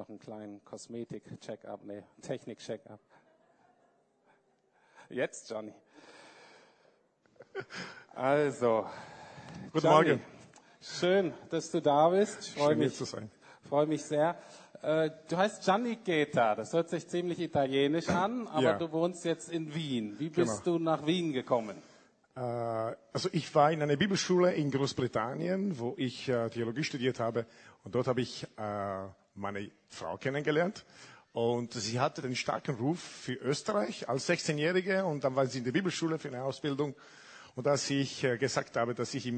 noch einen kleinen Kosmetik-Check-up, nee, Technik-Check-up. Jetzt, Johnny. Also, Guten Johnny, Morgen. Schön, dass du da bist. Ich freue Schön, hier mich, zu sein. freue mich sehr. Äh, Du heißt Gianni Geta, das hört sich ziemlich italienisch an, aber Ja. du wohnst jetzt in Wien. Wie bist Genau. du nach Wien gekommen? Äh, Also ich war in einer Bibelschule in Großbritannien, wo ich äh, Theologie studiert habe. Und dort habe ich meine Frau kennengelernt. Und sie hatte den starken Ruf für Österreich als 16-Jährige. Und dann war sie in der Bibelschule für eine Ausbildung. Und als ich äh, gesagt habe, dass ich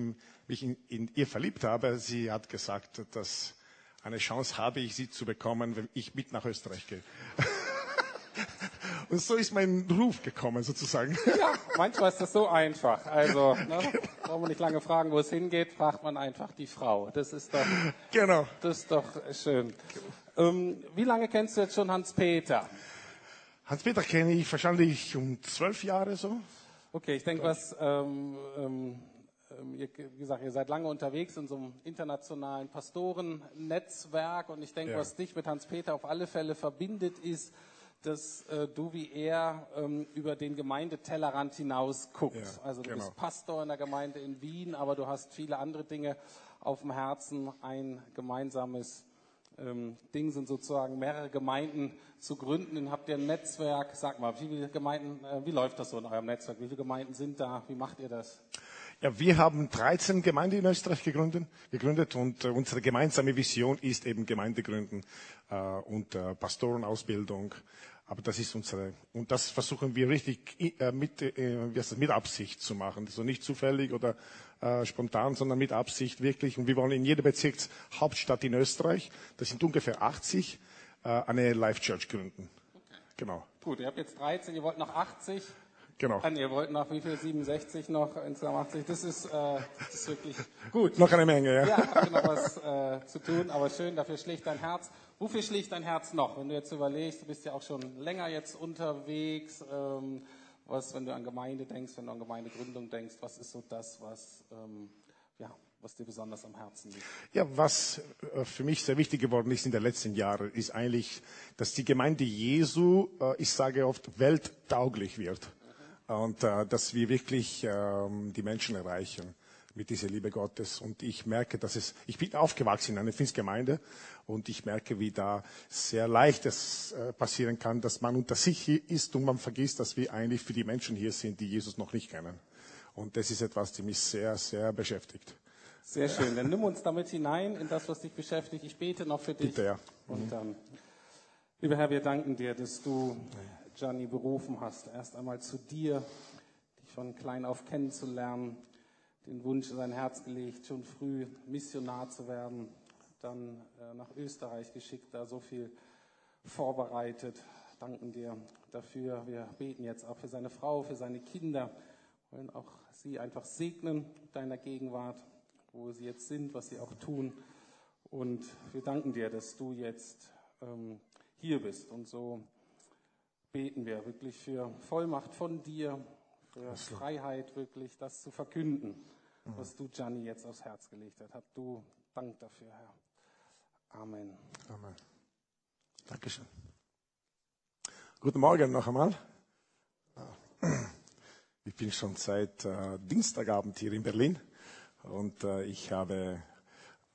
mich in, ihr verliebt habe, sie hat gesagt, dass eine Chance habe ich, sie zu bekommen, wenn ich mit nach Österreich gehe. Und so ist mein Ruf gekommen, sozusagen. Ja, manchmal ist das so einfach. Also, ne, braucht man nicht lange fragen, wo es hingeht, fragt man einfach die Frau. Das ist doch, genau. das ist doch schön. Ähm, wie lange kennst du jetzt schon Hans-Peter? Hans-Peter kenne ich wahrscheinlich um zwölf Jahre so. Okay, ich denke, was, ähm, ähm, ähm, ihr, wie gesagt, ihr seid lange unterwegs in so einem internationalen Pastorennetzwerk und ich denke, Ja. was dich mit Hans-Peter auf alle Fälle verbindet, ist, dass äh, du wie er ähm, über den Gemeindetellerrand hinaus guckst. Ja, also du genau. bist Pastor in der Gemeinde in Wien, aber du hast viele andere Dinge auf dem Herzen. Ein gemeinsames ähm, Ding sind sozusagen mehrere Gemeinden zu gründen. Dann habt ihr ein Netzwerk. Sag mal, wie viele Gemeinden, äh, wie läuft das so in eurem Netzwerk? Wie viele Gemeinden sind da? Wie macht ihr das? Ja, wir haben 13 Gemeinden in Österreich gegründet, gegründet und äh, unsere gemeinsame Vision ist eben Gemeinde gründen äh, und äh, Pastorenausbildung. Aber das ist unsere, und das versuchen wir richtig äh, mit, äh, wie heißt das, mit Absicht zu machen. Also nicht zufällig oder äh, spontan, sondern mit Absicht wirklich. Und wir wollen in jeder Bezirkshauptstadt in Österreich, das sind ungefähr 80, äh, eine Life Church gründen. Genau, Gut, ihr habt jetzt 13, ihr wollt noch 80. genau. Nee, ihr wollt noch wie viel? 67 noch, insgesamt 80. Das ist, äh, das ist wirklich gut. Noch eine Menge, ja. Ja, habt ihr noch was äh, zu tun, aber schön, dafür schlägt dein Herz. Wofür schlägt dein Herz noch? Wenn du jetzt überlegst, du bist ja auch schon länger jetzt unterwegs, ähm, was, wenn du an Gemeinde denkst, wenn du an Gemeindegründung denkst, was ist so das, was, ähm, ja, was dir besonders am Herzen liegt? Ja, was äh, für mich sehr wichtig geworden ist in den letzten Jahren, ist eigentlich, dass die Gemeinde Jesu, äh, ich sage oft, welttauglich wird. Und äh, dass wir wirklich ähm, die Menschen erreichen mit dieser Liebe Gottes. Und ich merke, dass es, ich bin aufgewachsen in einer Pfingstgemeinde und ich merke, wie da sehr leicht es äh, passieren kann, dass man unter sich ist und man vergisst, dass wir eigentlich für die Menschen hier sind, die Jesus noch nicht kennen. Und das ist etwas, das mich sehr, sehr beschäftigt. Sehr schön. Dann nimm uns damit hinein in das, was dich beschäftigt. Ich bete noch für dich. Bitte, ja. Und dann, lieber Herr, wir danken dir, dass du Gianni berufen hast, erst einmal zu dir, dich von klein auf kennenzulernen, den Wunsch in sein Herz gelegt, schon früh Missionar zu werden, dann äh, nach Österreich geschickt, da so viel vorbereitet. Danken dir dafür. Wir beten jetzt auch für seine Frau, für seine Kinder, wollen auch sie einfach segnen deiner Gegenwart, wo sie jetzt sind, was sie auch tun. Und wir danken dir, dass du jetzt ähm, hier bist. Und so beten wir wirklich für Vollmacht von dir, für Freiheit, wirklich das zu verkünden, was du, Gianni, jetzt aufs Herz gelegt hast. Hab du Dank dafür, Herr. Amen. Amen. Dankeschön. Guten Morgen noch einmal. Ich bin schon seit äh, Dienstagabend hier in Berlin und äh, ich habe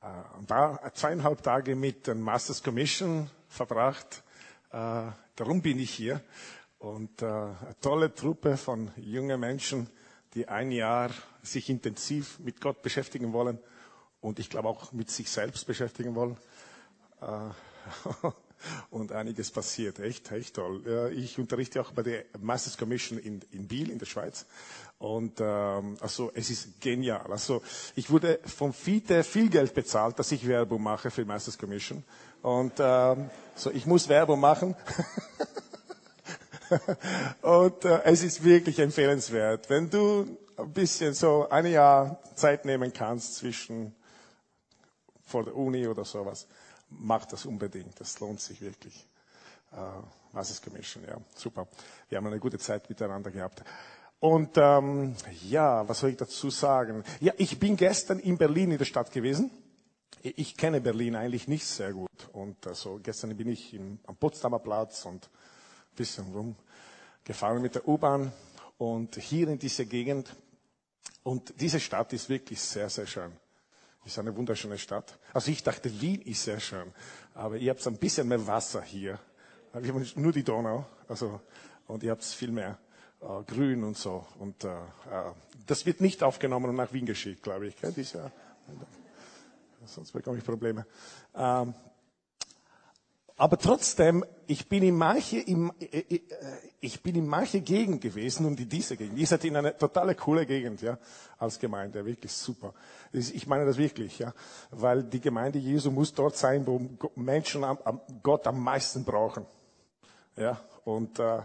äh, ein paar, zweieinhalb Tage mit den Masters Commission verbracht. Äh, darum bin ich hier und äh, eine tolle Truppe von jungen Menschen, die ein Jahr sich intensiv mit Gott beschäftigen wollen und ich glaube auch mit sich selbst beschäftigen wollen. Äh, und einiges passiert. Echt, echt toll. Ich unterrichte auch bei der Masters Commission in, in Biel in der Schweiz. Und ähm, also es ist genial. Also ich wurde vom FITE viel Geld bezahlt, dass ich Werbung mache für Masters Commission. Und ähm, so ich muss Werbung machen. Und äh, es ist wirklich empfehlenswert, wenn du ein bisschen so ein Jahr Zeit nehmen kannst zwischen vor der Uni oder sowas, mach das unbedingt. Das lohnt sich wirklich. Äh, Masters Commission, ja, super. Wir haben eine gute Zeit miteinander gehabt. Und ähm, ja, was soll ich dazu sagen? Ja, ich bin gestern in Berlin in der Stadt gewesen. ich kenne Berlin eigentlich nicht sehr gut. Und also gestern bin ich im, am Potsdamer Platz und bisschen rumgefahren mit der U-Bahn und hier in dieser Gegend. Und diese Stadt ist wirklich sehr, sehr schön. Ist eine wunderschöne Stadt. Also ich dachte, Wien ist sehr schön. Aber ihr habt ein bisschen mehr Wasser hier. Wir haben nur die Donau. Also, und ihr habt viel mehr äh, Grün und so. Und äh, äh, das wird nicht aufgenommen und nach Wien geschickt, glaube ich. Gell, dieses Jahr. Sonst bekomme ich Probleme. Ähm, aber trotzdem, ich bin in manche, in, äh, äh, ich bin in manche Gegend gewesen und in dieser Gegend. Ihr seid in eine totale coole Gegend, ja, als Gemeinde, wirklich super. Ich meine das wirklich, ja, weil die Gemeinde Jesu muss dort sein, wo Menschen Gott am meisten brauchen, ja. Und äh,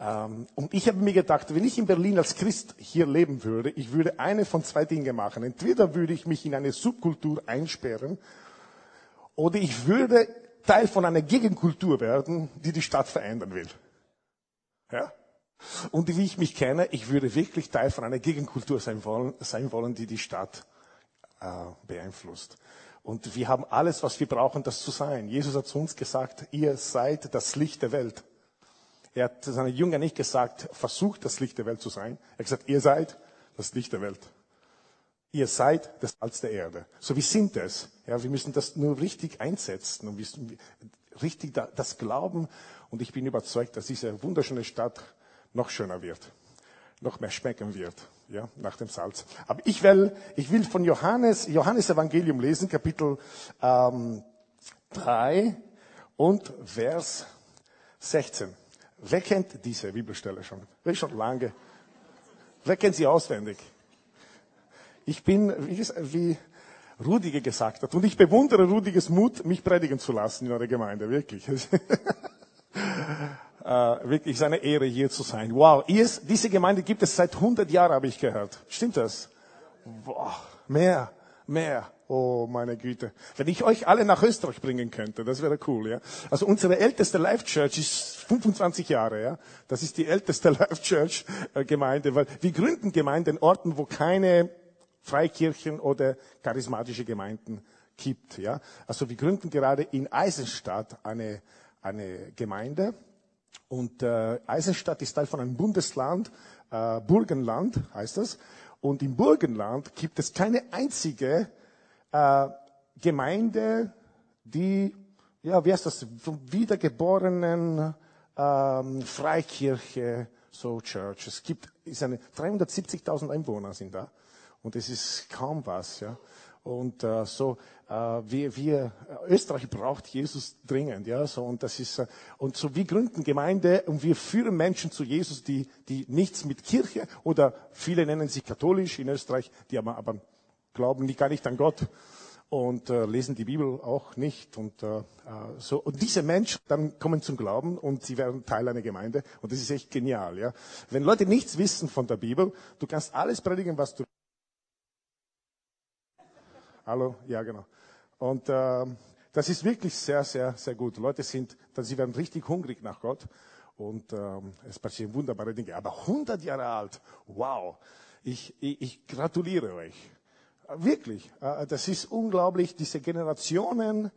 ähm, und ich habe mir gedacht, wenn ich in Berlin als Christ hier leben würde, ich würde eine von zwei Dinge machen. Entweder würde ich mich in eine Subkultur einsperren oder ich würde Teil von einer Gegenkultur werden, die die Stadt verändern will. Ja? Und wie ich mich kenne, ich würde wirklich Teil von einer Gegenkultur sein wollen, sein wollen die die Stadt äh, beeinflusst. Und wir haben alles, was wir brauchen, das zu sein. Jesus hat zu uns gesagt, ihr seid das Licht der Welt. Er hat seinen Jüngern nicht gesagt, versucht das Licht der Welt zu sein. Er hat gesagt, ihr seid das Licht der Welt. Ihr seid das Salz der Erde. So wie sind es? Ja, wir müssen das nur richtig einsetzen und richtig das glauben. Und ich bin überzeugt, dass diese wunderschöne Stadt noch schöner wird, noch mehr schmecken wird, ja, nach dem Salz. Aber ich will, ich will von Johannes, Johannes Evangelium lesen, Kapitel ähm, 3 und Vers 16. Wer kennt diese Bibelstelle schon? Schon lange? Wer kennt sie auswendig? Ich bin, wie, Rudige gesagt hat, und ich bewundere Rudiges Mut, mich predigen zu lassen in eurer Gemeinde, wirklich. äh, wirklich eine Ehre, hier zu sein. Wow, ist, diese Gemeinde gibt es seit 100 Jahren, habe ich gehört. Stimmt das? Boah, mehr, mehr. Oh, meine Güte. Wenn ich euch alle nach Österreich bringen könnte, das wäre cool, ja. Also unsere älteste Life Church ist 25 Jahre, ja. Das ist die älteste Life Church äh, Gemeinde, weil wir gründen Gemeinden in Orten, wo keine Freikirchen oder charismatische Gemeinden gibt. Ja? Also wir gründen gerade in Eisenstadt eine, eine Gemeinde. Und äh, Eisenstadt ist Teil von einem Bundesland, äh, Burgenland heißt das. Und im Burgenland gibt es keine einzige äh, Gemeinde, die, ja, wie heißt das, vom wiedergeborenen ähm, Freikirche, so Church. Es gibt, ist eine 370.000 Einwohner sind da. Und es ist kaum was, ja. Und äh, so, äh, wir, wir, Österreich braucht Jesus dringend, ja. So und das ist äh, und so wir gründen Gemeinde und wir führen Menschen zu Jesus, die die nichts mit Kirche oder viele nennen sich katholisch in Österreich, die aber, aber glauben nicht gar nicht an Gott und äh, lesen die Bibel auch nicht und äh, äh so und diese Menschen dann kommen zum Glauben und sie werden Teil einer Gemeinde und das ist echt genial, ja. Wenn Leute nichts wissen von der Bibel, du kannst alles predigen, was du Hallo? Ja, genau. Und äh, das ist wirklich sehr, sehr, sehr gut. Leute sind, sie werden richtig hungrig nach Gott und ähm, es passieren wunderbare Dinge. Aber 100 Jahre alt, wow! Ich, ich, ich gratuliere euch. Wirklich, äh, das ist unglaublich, diese Generationen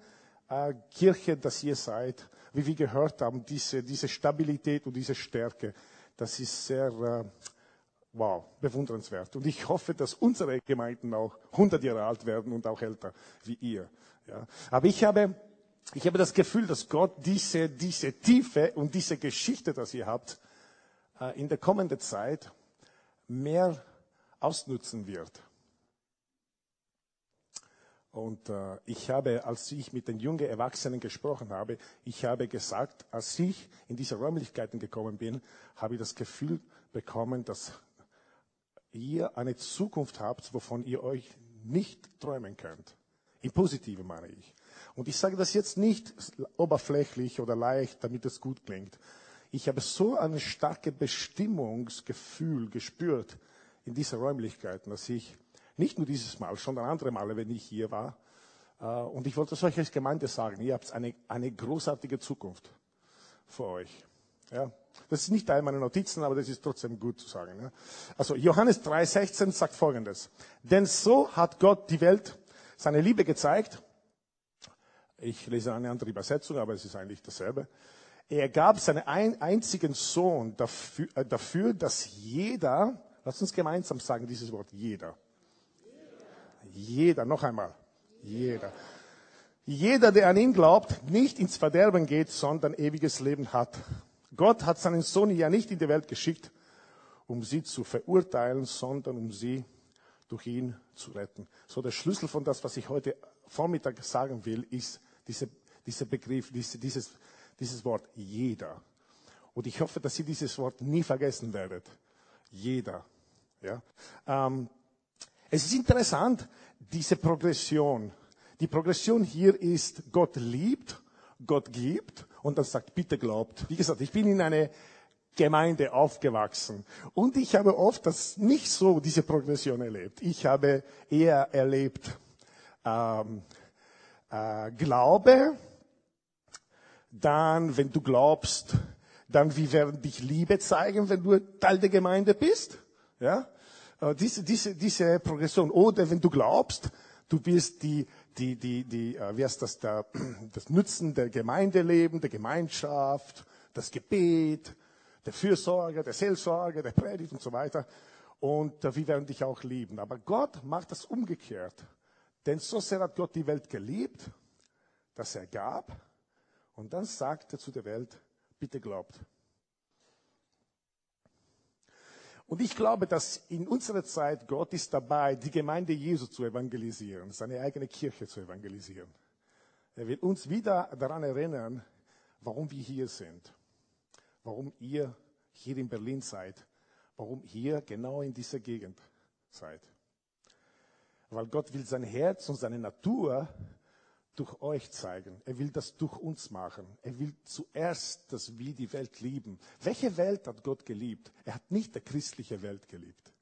äh, Kirche, dass ihr seid, wie wir gehört haben, diese, diese Stabilität und diese Stärke, das ist sehr, äh, wow, bewundernswert. Und ich hoffe, dass unsere Gemeinden auch 100 Jahre alt werden und auch älter wie ihr. Ja. Aber ich habe, ich habe das Gefühl, dass Gott diese, diese Tiefe und diese Geschichte, dass ihr habt, äh, in der kommenden Zeit mehr ausnutzen wird. Und äh, ich habe, als ich mit den jungen Erwachsenen gesprochen habe, ich habe gesagt, als ich in diese Räumlichkeiten gekommen bin, habe ich das Gefühl bekommen, dass ihr eine Zukunft habt, wovon ihr euch nicht träumen könnt. Im Positiven meine ich. Und ich sage das jetzt nicht oberflächlich oder leicht, damit es gut klingt. Ich habe so ein starkes Bestimmungsgefühl gespürt in dieser Räumlichkeiten, dass ich nicht nur dieses Mal, sondern andere Male, wenn ich hier war, äh, und ich wollte es euch als Gemeinde sagen, ihr habt eine, eine großartige Zukunft vor euch. Ja, das ist nicht Teil meiner Notizen, aber das ist trotzdem gut zu sagen. Ja. Also Johannes 3,16 sagt Folgendes. Denn so hat Gott die Welt seine Liebe gezeigt, Ich lese eine andere Übersetzung, aber es ist eigentlich dasselbe. Er gab seinen ein, einzigen Sohn dafür, äh, dafür, dass jeder, lass uns gemeinsam sagen dieses Wort, jeder. Jeder, noch einmal, jeder. Jeder, der an ihn glaubt, nicht ins Verderben geht, sondern ewiges Leben hat. Gott hat seinen Sohn ja nicht in die Welt geschickt, um sie zu verurteilen, sondern um sie durch ihn zu retten. So der Schlüssel von das, was ich heute Vormittag sagen will, ist diese, dieser Begriff, diese, dieses, dieses Wort jeder. Und ich hoffe, dass Sie dieses Wort nie vergessen werdet. Jeder. Ja? Ähm, es ist interessant, diese Progression. Die Progression hier ist, Gott liebt, Gott gibt und dann sagt, bitte glaubt. Wie gesagt, ich bin in eine Gemeinde aufgewachsen. Und ich habe oft das nicht so, diese Progression erlebt. Ich habe eher erlebt ähm, äh, Glaube, dann, wenn du glaubst, dann wie werden dich Liebe zeigen, wenn du Teil der Gemeinde bist. Ja, äh, diese, diese, diese Progression. Oder wenn du glaubst, du wirst die, die, die, die, äh, wie heißt das, der, das Nutzen der Gemeindeleben, der Gemeinschaft, das Gebet, der Fürsorge, der Seelsorge, der Predigt und so weiter. Und äh, wir werden dich auch lieben. Aber Gott macht das umgekehrt. Denn so sehr hat Gott die Welt geliebt, dass er gab. Und dann sagt er zu der Welt, bitte glaubt. Und ich glaube, dass in unserer Zeit Gott ist dabei, die Gemeinde Jesu zu evangelisieren, seine eigene Kirche zu evangelisieren. Er will uns wieder daran erinnern, warum wir hier sind warum ihr hier in Berlin seid, warum ihr genau in dieser Gegend seid. Weil Gott will sein Herz und seine Natur durch euch zeigen. Er will das durch uns machen. Er will zuerst, dass wir die Welt lieben. Welche Welt hat Gott geliebt? Er hat nicht die christliche Welt geliebt.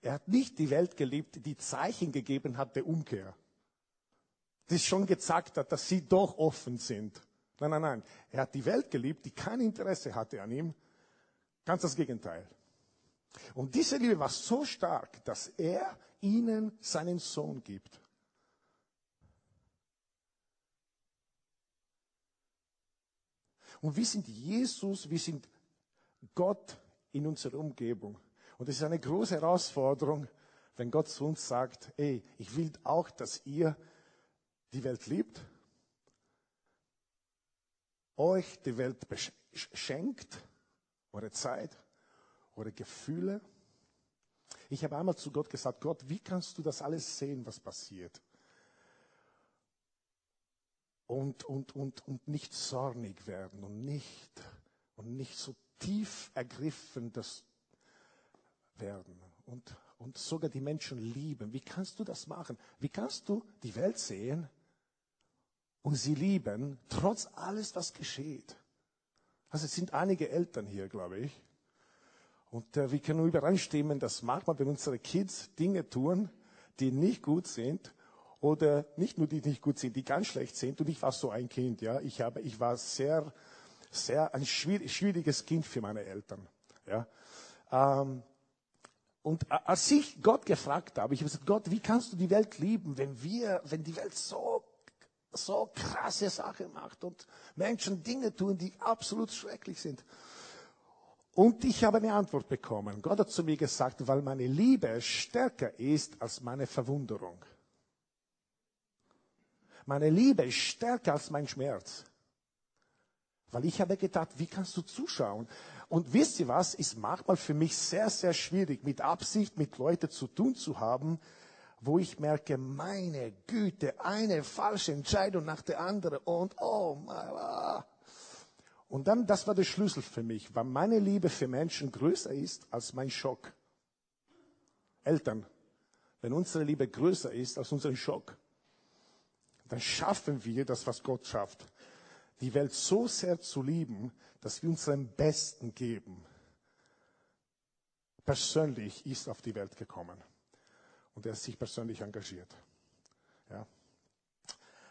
Er hat nicht die Welt geliebt, die Zeichen gegeben hat der Umkehr. Die schon gezeigt hat, dass sie doch offen sind Nein, nein, nein. Er hat die Welt geliebt, die kein Interesse hatte an ihm. Ganz das Gegenteil. Und diese Liebe war so stark, dass er ihnen seinen Sohn gibt. Und wir sind Jesus, wir sind Gott in unserer Umgebung. Und es ist eine große Herausforderung, wenn Gott zu uns sagt, ey, ich will auch, dass ihr die Welt liebt euch die Welt schenkt, eure Zeit, eure Gefühle. Ich habe einmal zu Gott gesagt, Gott, wie kannst du das alles sehen, was passiert? Und, und, und, und nicht zornig werden und nicht, und nicht so tief ergriffen das werden und, und sogar die Menschen lieben. Wie kannst du das machen? Wie kannst du die Welt sehen und sie lieben, trotz alles, was geschieht. Also es sind einige Eltern hier, glaube ich. Und äh, wir können übereinstimmen, dass manchmal, wenn unsere Kids Dinge tun, die nicht gut sind, oder nicht nur die nicht gut sind, die ganz schlecht sind. Und ich war so ein Kind, ja. Ich habe, ich war sehr, sehr ein schwieriges Kind für meine Eltern, ja. Ähm, und als ich Gott gefragt habe, ich habe gesagt, Gott, wie kannst du die Welt lieben, wenn wir, wenn die Welt so so krasse Sachen macht und Menschen Dinge tun, die absolut schrecklich sind. Und ich habe eine Antwort bekommen. Gott hat zu mir gesagt, weil meine Liebe stärker ist als meine Verwunderung. Meine Liebe ist stärker als mein Schmerz. Weil ich habe gedacht, wie kannst du zuschauen? Und wisst ihr was, ist manchmal für mich sehr, sehr schwierig, mit Absicht mit Leuten zu tun zu haben, wo ich merke, meine Güte, eine falsche Entscheidung nach der anderen und oh mein Und dann, das war der Schlüssel für mich, weil meine Liebe für Menschen größer ist als mein Schock. Eltern, wenn unsere Liebe größer ist als unser Schock, dann schaffen wir das, was Gott schafft. Die Welt so sehr zu lieben, dass wir unseren Besten geben. Persönlich ist auf die Welt gekommen und er sich persönlich engagiert. Ja.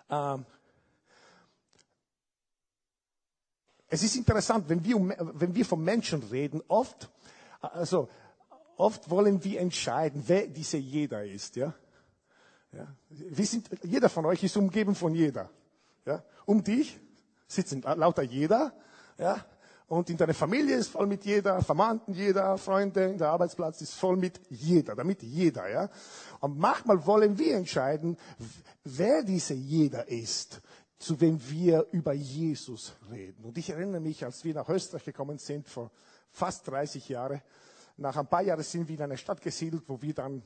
Ähm, es ist interessant, wenn wir, wenn wir von Menschen reden, oft, also, oft wollen wir entscheiden, wer dieser jeder ist, ja. Ja. Wir sind, jeder von euch ist umgeben von jeder. Ja? Um dich sitzen lauter jeder. Ja? Und in deiner Familie ist voll mit jeder, Verwandten jeder, Freunde, der Arbeitsplatz ist voll mit jeder, damit jeder, ja. Und manchmal wollen wir entscheiden, wer dieser jeder ist, zu wem wir über Jesus reden. Und ich erinnere mich, als wir nach Österreich gekommen sind, vor fast 30 Jahren, nach ein paar Jahren sind wir in eine Stadt gesiedelt, wo wir dann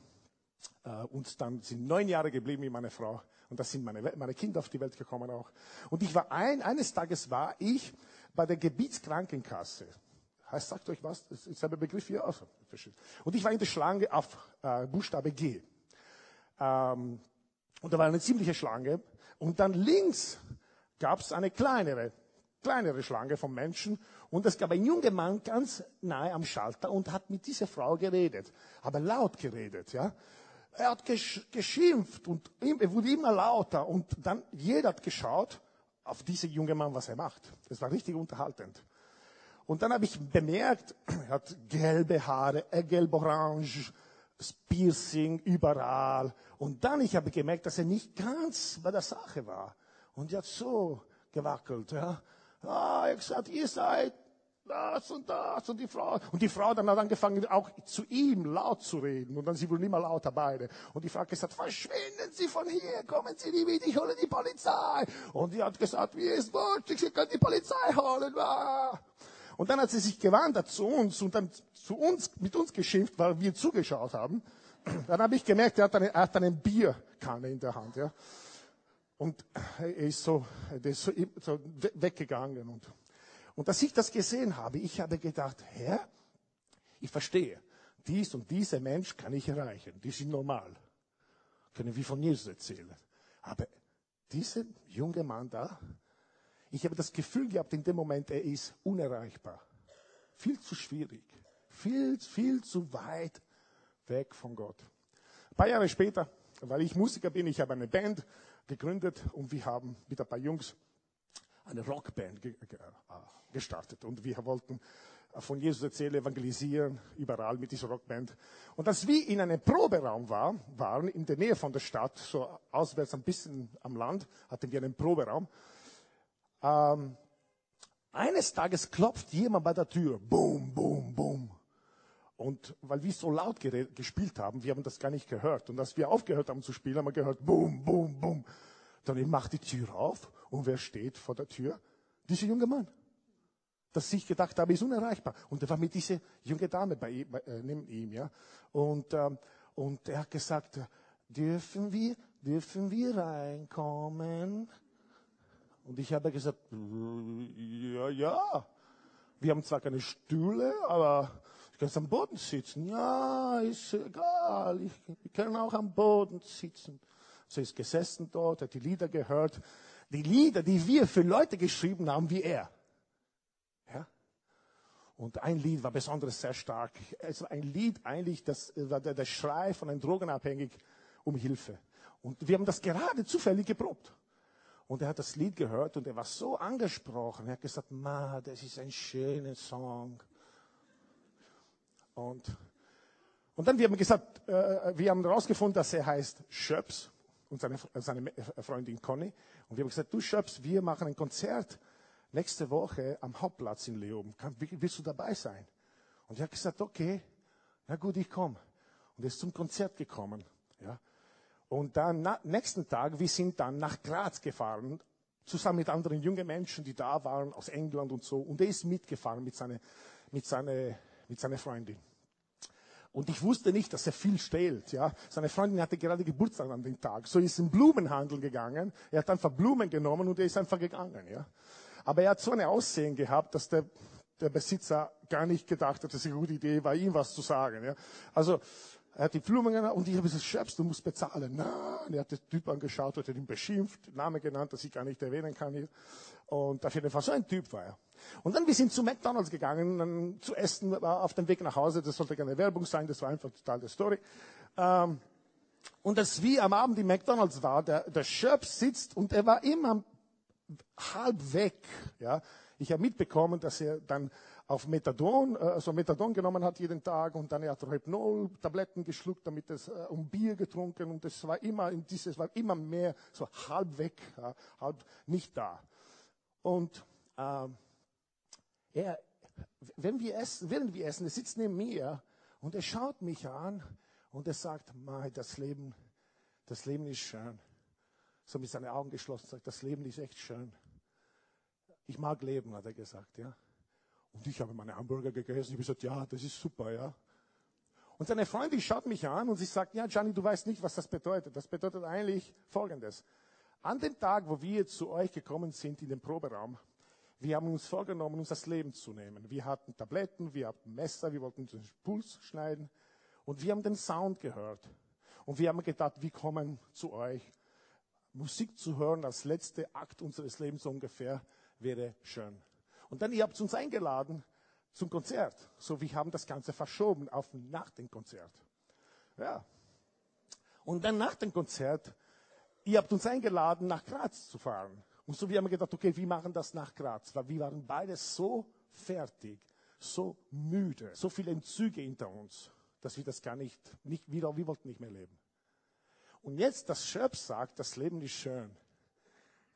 äh, uns dann sind neun Jahre geblieben mit meiner Frau und da sind meine, meine Kinder auf die Welt gekommen auch. Und ich war ein, eines Tages war ich bei der Gebietskrankenkasse. Heißt, sagt euch was? Das ist ein Begriff hier. Also, und ich war in der Schlange auf äh, Buchstabe G. Ähm, und da war eine ziemliche Schlange. Und dann links gab es eine kleinere, kleinere Schlange von Menschen. Und es gab einen jungen Mann ganz nahe am Schalter und hat mit dieser Frau geredet. Aber laut geredet, ja. Er hat geschimpft und er wurde immer lauter. Und dann jeder hat geschaut auf diesen jungen Mann, was er macht. Das war richtig unterhaltend. Und dann habe ich bemerkt, er hat gelbe Haare, äh, gelb-orange, Piercing überall. Und dann ich habe gemerkt, dass er nicht ganz bei der Sache war. Und er hat so gewackelt. Ja. Ah, er hat gesagt, ihr seid das und das und die Frau. Und die Frau dann hat angefangen, auch zu ihm laut zu reden. Und dann sie wurden immer lauter beide. Und die Frau hat gesagt, verschwinden Sie von hier, kommen Sie nie wieder, ich hole die Polizei. Und die hat gesagt, wie es wurscht, ich kann die Polizei holen. Und dann hat sie sich gewandert zu uns und dann zu uns, mit uns geschimpft, weil wir zugeschaut haben. Dann habe ich gemerkt, er hat eine, er hat eine Bierkanne in der Hand, ja. Und er ist so, der ist so, so weggegangen und und als ich das gesehen habe, ich habe gedacht, Herr, ich verstehe, dies und dieser Mensch kann ich erreichen, die sind normal. Können wir von Jesus erzählen. Aber dieser junge Mann da, ich habe das Gefühl gehabt in dem Moment, er ist unerreichbar. Viel zu schwierig. Viel, viel zu weit weg von Gott. Ein paar Jahre später, weil ich Musiker bin, ich habe eine Band gegründet und wir haben mit ein paar Jungs eine Rockband äh, gestartet. Und wir wollten von Jesus erzählen, evangelisieren, überall mit dieser Rockband. Und als wir in einem Proberaum war, waren, in der Nähe von der Stadt, so auswärts ein bisschen am Land, hatten wir einen Proberaum. Ähm, eines Tages klopft jemand bei der Tür. Boom, boom, boom. Und weil wir so laut gespielt haben, wir haben das gar nicht gehört. Und als wir aufgehört haben zu spielen, haben wir gehört, boom, boom, boom. Dann ich mach die Tür auf und wer steht vor der Tür? Dieser junge Mann. Dass ich gedacht habe, ist unerreichbar. Und er war mit dieser junge Dame bei ihm, äh, neben ihm, ja. Und, ähm, und er hat gesagt, dürfen wir, dürfen wir reinkommen? Und ich habe gesagt, ja, ja. Wir haben zwar keine Stühle, aber ich kann am Boden sitzen. Ja, ist egal. Ich, ich kann auch am Boden sitzen. So ist gesessen dort, hat die Lieder gehört. Die Lieder, die wir für Leute geschrieben haben, wie er. Und ein Lied war besonders sehr stark. Es war ein Lied eigentlich, das war der, der Schrei von einem Drogenabhängigen um Hilfe. Und wir haben das gerade zufällig geprobt. Und er hat das Lied gehört und er war so angesprochen. Er hat gesagt, Ma, das ist ein schöner Song. Und, und dann wir haben gesagt, äh, wir haben herausgefunden, dass er heißt Schöps und seine, seine Freundin Conny. Und wir haben gesagt, du Schöps, wir machen ein Konzert nächste Woche am Hauptplatz in Leoben. willst du dabei sein? Und er hat gesagt, okay, na gut, ich komme. Und er ist zum Konzert gekommen. Ja. Und dann, na, nächsten Tag, wir sind dann nach Graz gefahren, zusammen mit anderen jungen Menschen, die da waren, aus England und so. Und er ist mitgefahren mit seiner, mit seiner, mit seiner Freundin. Und ich wusste nicht, dass er viel stählt, ja. Seine Freundin hatte gerade Geburtstag an dem Tag. So ist in Blumenhandel gegangen. Er hat einfach Blumen genommen und er ist einfach gegangen, ja. Aber er hat so eine Aussehen gehabt, dass der, der Besitzer gar nicht gedacht hat, dass es eine gute Idee war, ihm was zu sagen, ja. Also, er hat die Blumen genannt und ich habe gesagt, Schöps, du musst bezahlen. Nein, er hat den Typ angeschaut, hat ihn beschimpft, Name genannt, das ich gar nicht erwähnen kann hier. Und auf jeden Fall so ein Typ war er. Und dann wir sind zu McDonalds gegangen, dann zu essen, auf dem Weg nach Hause, das sollte keine Werbung sein, das war einfach total der Story. Ähm, und als wir am Abend in McDonalds war, der, der Schöps sitzt und er war immer halb weg. Ja. Ich habe mitbekommen, dass er dann auf Methadon, äh, also Methadon genommen hat jeden Tag und dann er hat Hypnol-Tabletten geschluckt, damit es äh, um Bier getrunken und es war immer, dieses war immer mehr so halb weg, ja, halb nicht da. Und äh, er, wenn wir essen, während wir essen, er sitzt neben mir und er schaut mich an und er sagt, Mai, das Leben, das Leben ist schön. So mit seinen Augen geschlossen sagt, das Leben ist echt schön. Ich mag leben, hat er gesagt, ja. Und ich habe meine Hamburger gegessen. Ich habe gesagt, ja, das ist super, ja. Und seine Freundin schaut mich an und sie sagt, ja, Gianni, du weißt nicht, was das bedeutet. Das bedeutet eigentlich Folgendes. An dem Tag, wo wir zu euch gekommen sind in den Proberaum, wir haben uns vorgenommen, uns das Leben zu nehmen. Wir hatten Tabletten, wir hatten Messer, wir wollten den Puls schneiden und wir haben den Sound gehört. Und wir haben gedacht, wir kommen zu euch. Musik zu hören als letzter Akt unseres Lebens ungefähr wäre schön. Und dann, ihr habt uns eingeladen zum Konzert. So, wir haben das Ganze verschoben auf nach dem Konzert. Ja. Und dann nach dem Konzert, ihr habt uns eingeladen, nach Graz zu fahren. Und so, wir haben gedacht, okay, wir machen das nach Graz, weil wir waren beide so fertig, so müde, so viele Entzüge hinter uns, dass wir das gar nicht, nicht wieder, wir wollten nicht mehr leben. Und jetzt, das Schöpf sagt, das Leben ist schön.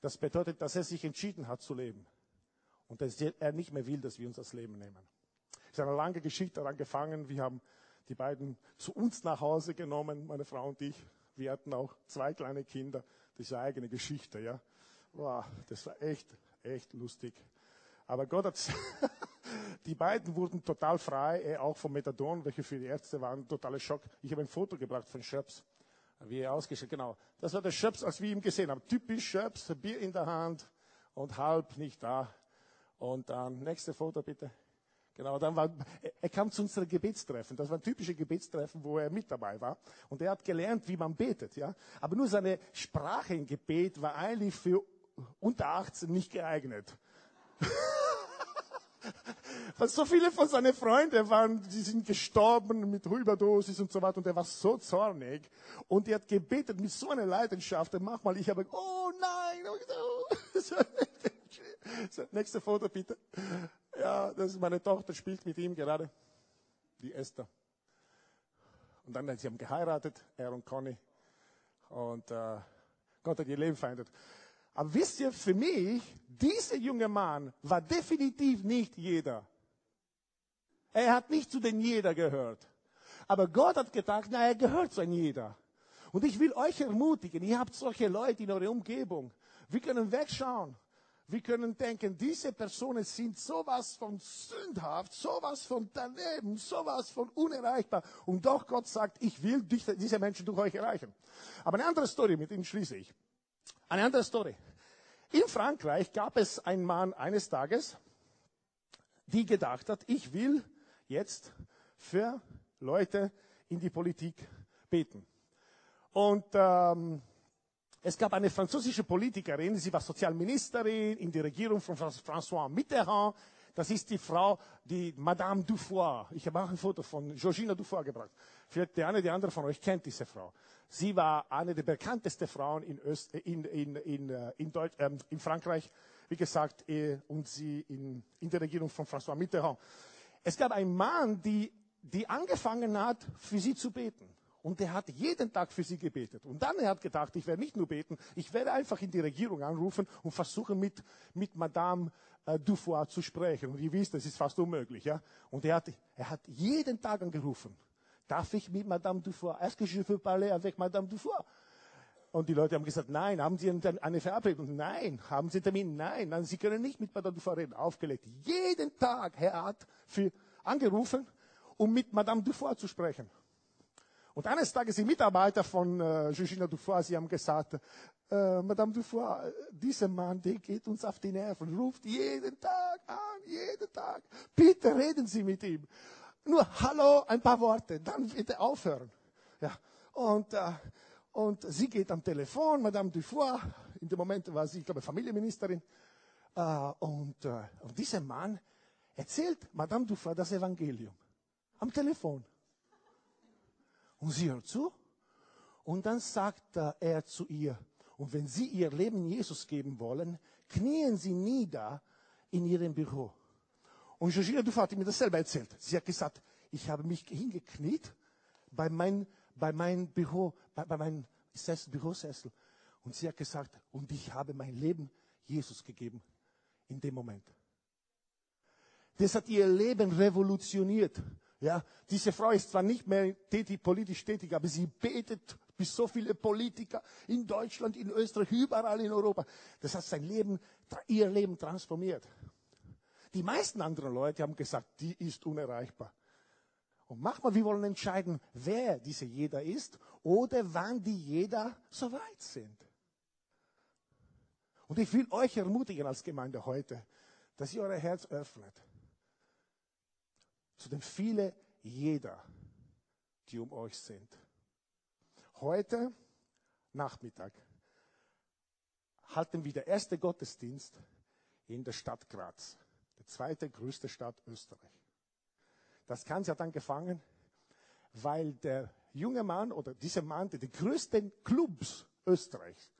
Das bedeutet, dass er sich entschieden hat zu leben. Und dass er nicht mehr will, dass wir uns das Leben nehmen. Es ist eine lange Geschichte daran gefangen. Wir haben die beiden zu uns nach Hause genommen, meine Frau und ich. Wir hatten auch zwei kleine Kinder. Das ist eine eigene Geschichte, ja. Wow, das war echt, echt lustig. Aber Gott hat, die beiden wurden total frei, auch vom Methadon, welche für die Ärzte waren, totaler Schock. Ich habe ein Foto gebracht von Schöps, wie er ausgeschaut, genau. Das war der Schöps, als wir ihn gesehen haben. Typisch Schöps, Bier in der Hand und halb nicht da. Und dann, nächste Foto bitte. Genau, dann war, er kam zu unserem Gebetstreffen. Das war ein typisches Gebetstreffen, wo er mit dabei war. Und er hat gelernt, wie man betet, ja. Aber nur seine Sprache im Gebet war eigentlich für unter 18 nicht geeignet. Weil so viele von seinen Freunden waren, die sind gestorben mit Überdosis und so weiter. Und er war so zornig. Und er hat gebetet mit so einer Leidenschaft. Und manchmal, ich habe, oh nein, oh, nächste Foto bitte. Ja, das ist meine Tochter, spielt mit ihm gerade. Die Esther. Und dann, sie haben geheiratet, er und Conny. Und äh, Gott hat ihr Leben verändert. Aber wisst ihr, für mich, dieser junge Mann war definitiv nicht jeder. Er hat nicht zu den Jeder gehört. Aber Gott hat gedacht, na, er gehört zu einem Jeder. Und ich will euch ermutigen, ihr habt solche Leute in eurer Umgebung. Wir können wegschauen. Wir können denken, diese Personen sind sowas von sündhaft, sowas von daneben, sowas von unerreichbar. Und doch Gott sagt, ich will diese Menschen durch euch erreichen. Aber eine andere Story, mit ihnen schließe ich. Eine andere Story. In Frankreich gab es einen Mann eines Tages, die gedacht hat, ich will jetzt für Leute in die Politik beten. Und ähm, es gab eine französische Politikerin, sie war Sozialministerin in der Regierung von François Mitterrand. Das ist die Frau, die Madame Dufour. Ich habe auch ein Foto von Georgina Dufour gebracht. Vielleicht der eine oder andere von euch kennt diese Frau. Sie war eine der bekanntesten Frauen in, Öst, in, in, in, äh, Deutsch, ähm, Frankreich, wie gesagt, äh, und sie in der Regierung von François Mitterrand. Es gab einen Mann, die, die angefangen hat, für sie zu beten. Und er hat jeden Tag für sie gebetet. Und dann er hat gedacht, ich werde nicht nur beten, ich werde einfach in die Regierung anrufen und versuchen mit, mit Madame äh, Dufour zu sprechen. Und ihr wisst, das ist fast unmöglich. Ja? Und er hat, er hat jeden Tag angerufen. Darf ich mit Madame Dufour? Est-ce que je veux parler avec Madame Dufour? Und die Leute haben gesagt, nein, haben Sie eine Verabredung? Nein. Haben Sie einen Termin? Nein. Nein, Sie können nicht mit Madame Dufour reden. Aufgelegt. Jeden Tag, er hat für angerufen, um mit Madame Dufour zu sprechen. Und eines Tages die Mitarbeiter von äh, Georgina Dufour, sie haben gesagt, äh, Madame Dufour, dieser Mann, der geht uns auf die Nerven, ruft jeden Tag an, jeden Tag. Bitte reden Sie mit ihm. Nur Hallo, ein paar Worte, dann bitte aufhören. Ja. Und, äh, und sie geht am Telefon, Madame Dufour, in dem Moment war sie, ich glaube, Familienministerin. Äh, und, äh, und dieser Mann erzählt Madame Dufour das Evangelium am Telefon. Und sie hört zu. Und dann sagt er zu ihr, Und wenn Sie Ihr Leben Jesus geben wollen, knien Sie nieder in Ihrem Büro. Und Georgina Dufa hat mir das selber erzählt. Sie hat gesagt, ich habe mich hingekniet bei meinem bei mein Büro, bei, bei meinem Sessel, Bürosessel. Und sie hat gesagt, und ich habe mein Leben Jesus gegeben in dem Moment. Das hat ihr Leben revolutioniert. Ja, diese Frau ist zwar nicht mehr tätig, politisch tätig, aber sie betet bis so viele Politiker in Deutschland, in Österreich, überall in Europa. Das hat sein Leben, ihr Leben transformiert. Die meisten anderen Leute haben gesagt, die ist unerreichbar. Und manchmal, wir wollen entscheiden, wer diese jeder ist oder wann die jeder so weit sind. Und ich will euch ermutigen als Gemeinde heute, dass ihr euer Herz öffnet zu den vielen jeder, die um euch sind. Heute Nachmittag halten wir der erste Gottesdienst in der Stadt Graz, der zweite größte Stadt Österreich. Das Ganze hat angefangen, weil der junge Mann oder dieser Mann, der die größten Clubs Österreichs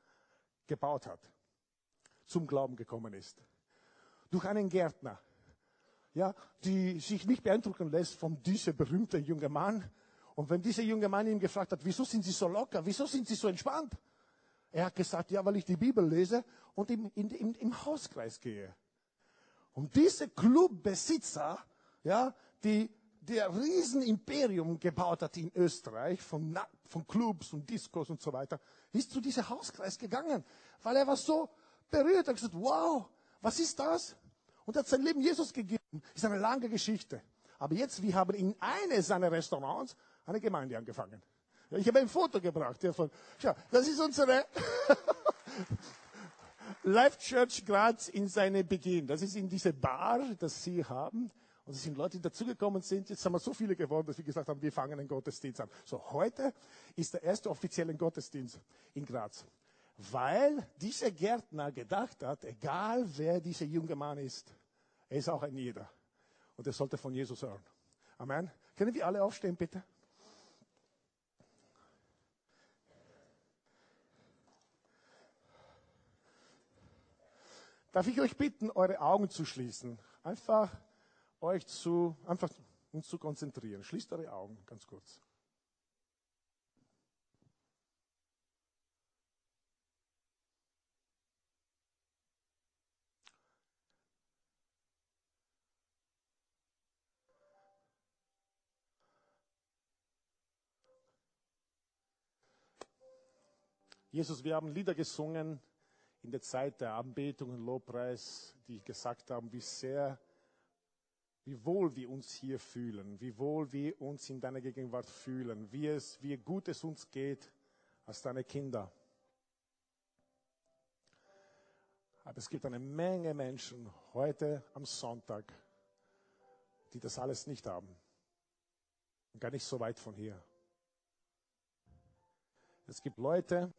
gebaut hat, zum Glauben gekommen ist. Durch einen Gärtner, ja, die sich nicht beeindrucken lässt von diesem berühmten jungen Mann. Und wenn dieser junge Mann ihn gefragt hat, wieso sind Sie so locker, wieso sind Sie so entspannt? Er hat gesagt, ja, weil ich die Bibel lese und im, in, im, im Hauskreis gehe. Und diese Clubbesitzer, ja, die der Riesenimperium gebaut hat in Österreich, von, von Clubs und Discos und so weiter, ist zu diesem Hauskreis gegangen, weil er war so berührt. Er hat gesagt, wow, was ist das? Und er hat sein Leben Jesus gegeben. Ist eine lange Geschichte. Aber jetzt, wir haben in eines seiner Restaurants eine Gemeinde angefangen. Ich habe ein Foto gebracht davon. Schau, das ist unsere Life Church Graz in seine Beginn. Das ist in diese Bar, das Sie haben. Und es sind Leute, die dazugekommen sind. Jetzt haben wir so viele geworden, dass wir gesagt haben, wir fangen einen Gottesdienst an. So, heute ist der erste offizielle Gottesdienst in Graz. Weil dieser Gärtner gedacht hat, egal wer dieser junge Mann ist, er ist auch ein Jeder. Und er sollte von Jesus hören. Amen. Können wir alle aufstehen, bitte? Darf ich euch bitten, eure Augen zu schließen? Einfach euch zu, einfach uns zu konzentrieren. Schließt eure Augen ganz kurz. Jesus, wir haben Lieder gesungen in der Zeit der Anbetung und Lobpreis, die gesagt haben, wie sehr wie wohl wir uns hier fühlen, wie wohl wir uns in deiner Gegenwart fühlen, wie es, wie gut es uns geht als deine Kinder. Aber es gibt eine Menge Menschen heute am Sonntag, die das alles nicht haben. Gar nicht so weit von hier. Es gibt Leute,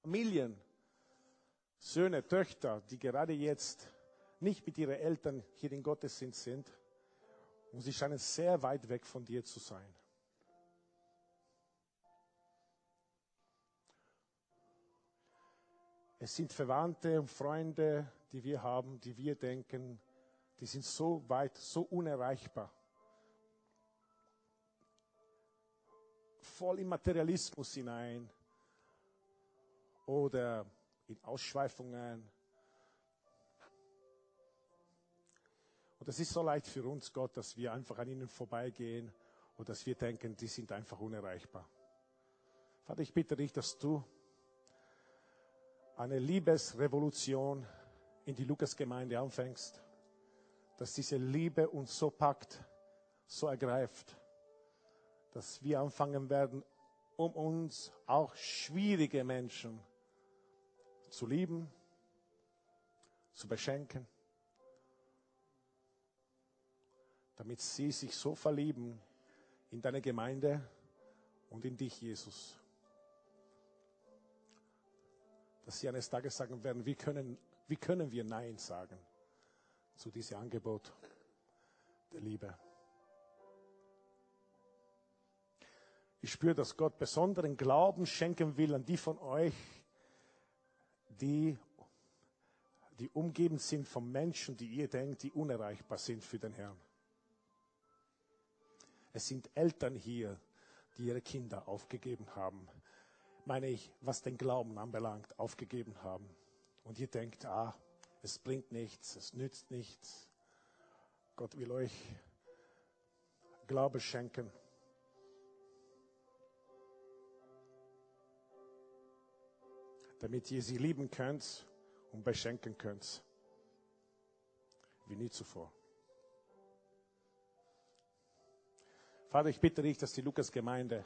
Familien, Söhne, Töchter, die gerade jetzt nicht mit ihren Eltern hier in Gottesdienst sind und sie scheinen sehr weit weg von dir zu sein. Es sind Verwandte und Freunde, die wir haben, die wir denken, die sind so weit, so unerreichbar. Voll im Materialismus hinein oder in Ausschweifungen Und es ist so leicht für uns, Gott, dass wir einfach an ihnen vorbeigehen und dass wir denken, die sind einfach unerreichbar. Vater, ich bitte dich, dass du eine Liebesrevolution in die Lukasgemeinde anfängst, dass diese Liebe uns so packt, so ergreift, dass wir anfangen werden, um uns auch schwierige Menschen zu lieben, zu beschenken damit sie sich so verlieben in deine Gemeinde und in dich, Jesus. Dass sie eines Tages sagen werden, wie können, wie können wir Nein sagen zu diesem Angebot der Liebe. Ich spüre, dass Gott besonderen Glauben schenken will an die von euch, die, die umgeben sind von Menschen, die ihr denkt, die unerreichbar sind für den Herrn. Es sind Eltern hier, die ihre Kinder aufgegeben haben. Meine ich, was den Glauben anbelangt, aufgegeben haben. Und ihr denkt, ah, es bringt nichts, es nützt nichts. Gott will euch Glaube schenken. Damit ihr sie lieben könnt und beschenken könnt. Wie nie zuvor. Vater, ich bitte dich, dass die Lukas-Gemeinde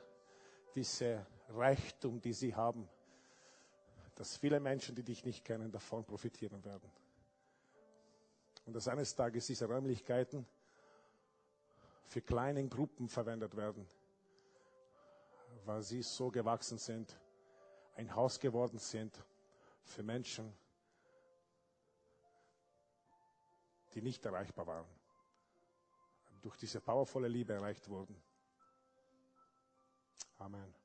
diese Reichtum, die sie haben, dass viele Menschen, die dich nicht kennen, davon profitieren werden. Und dass eines Tages diese Räumlichkeiten für kleine Gruppen verwendet werden, weil sie so gewachsen sind, ein Haus geworden sind für Menschen, die nicht erreichbar waren, durch diese powervolle Liebe erreicht wurden. Amen.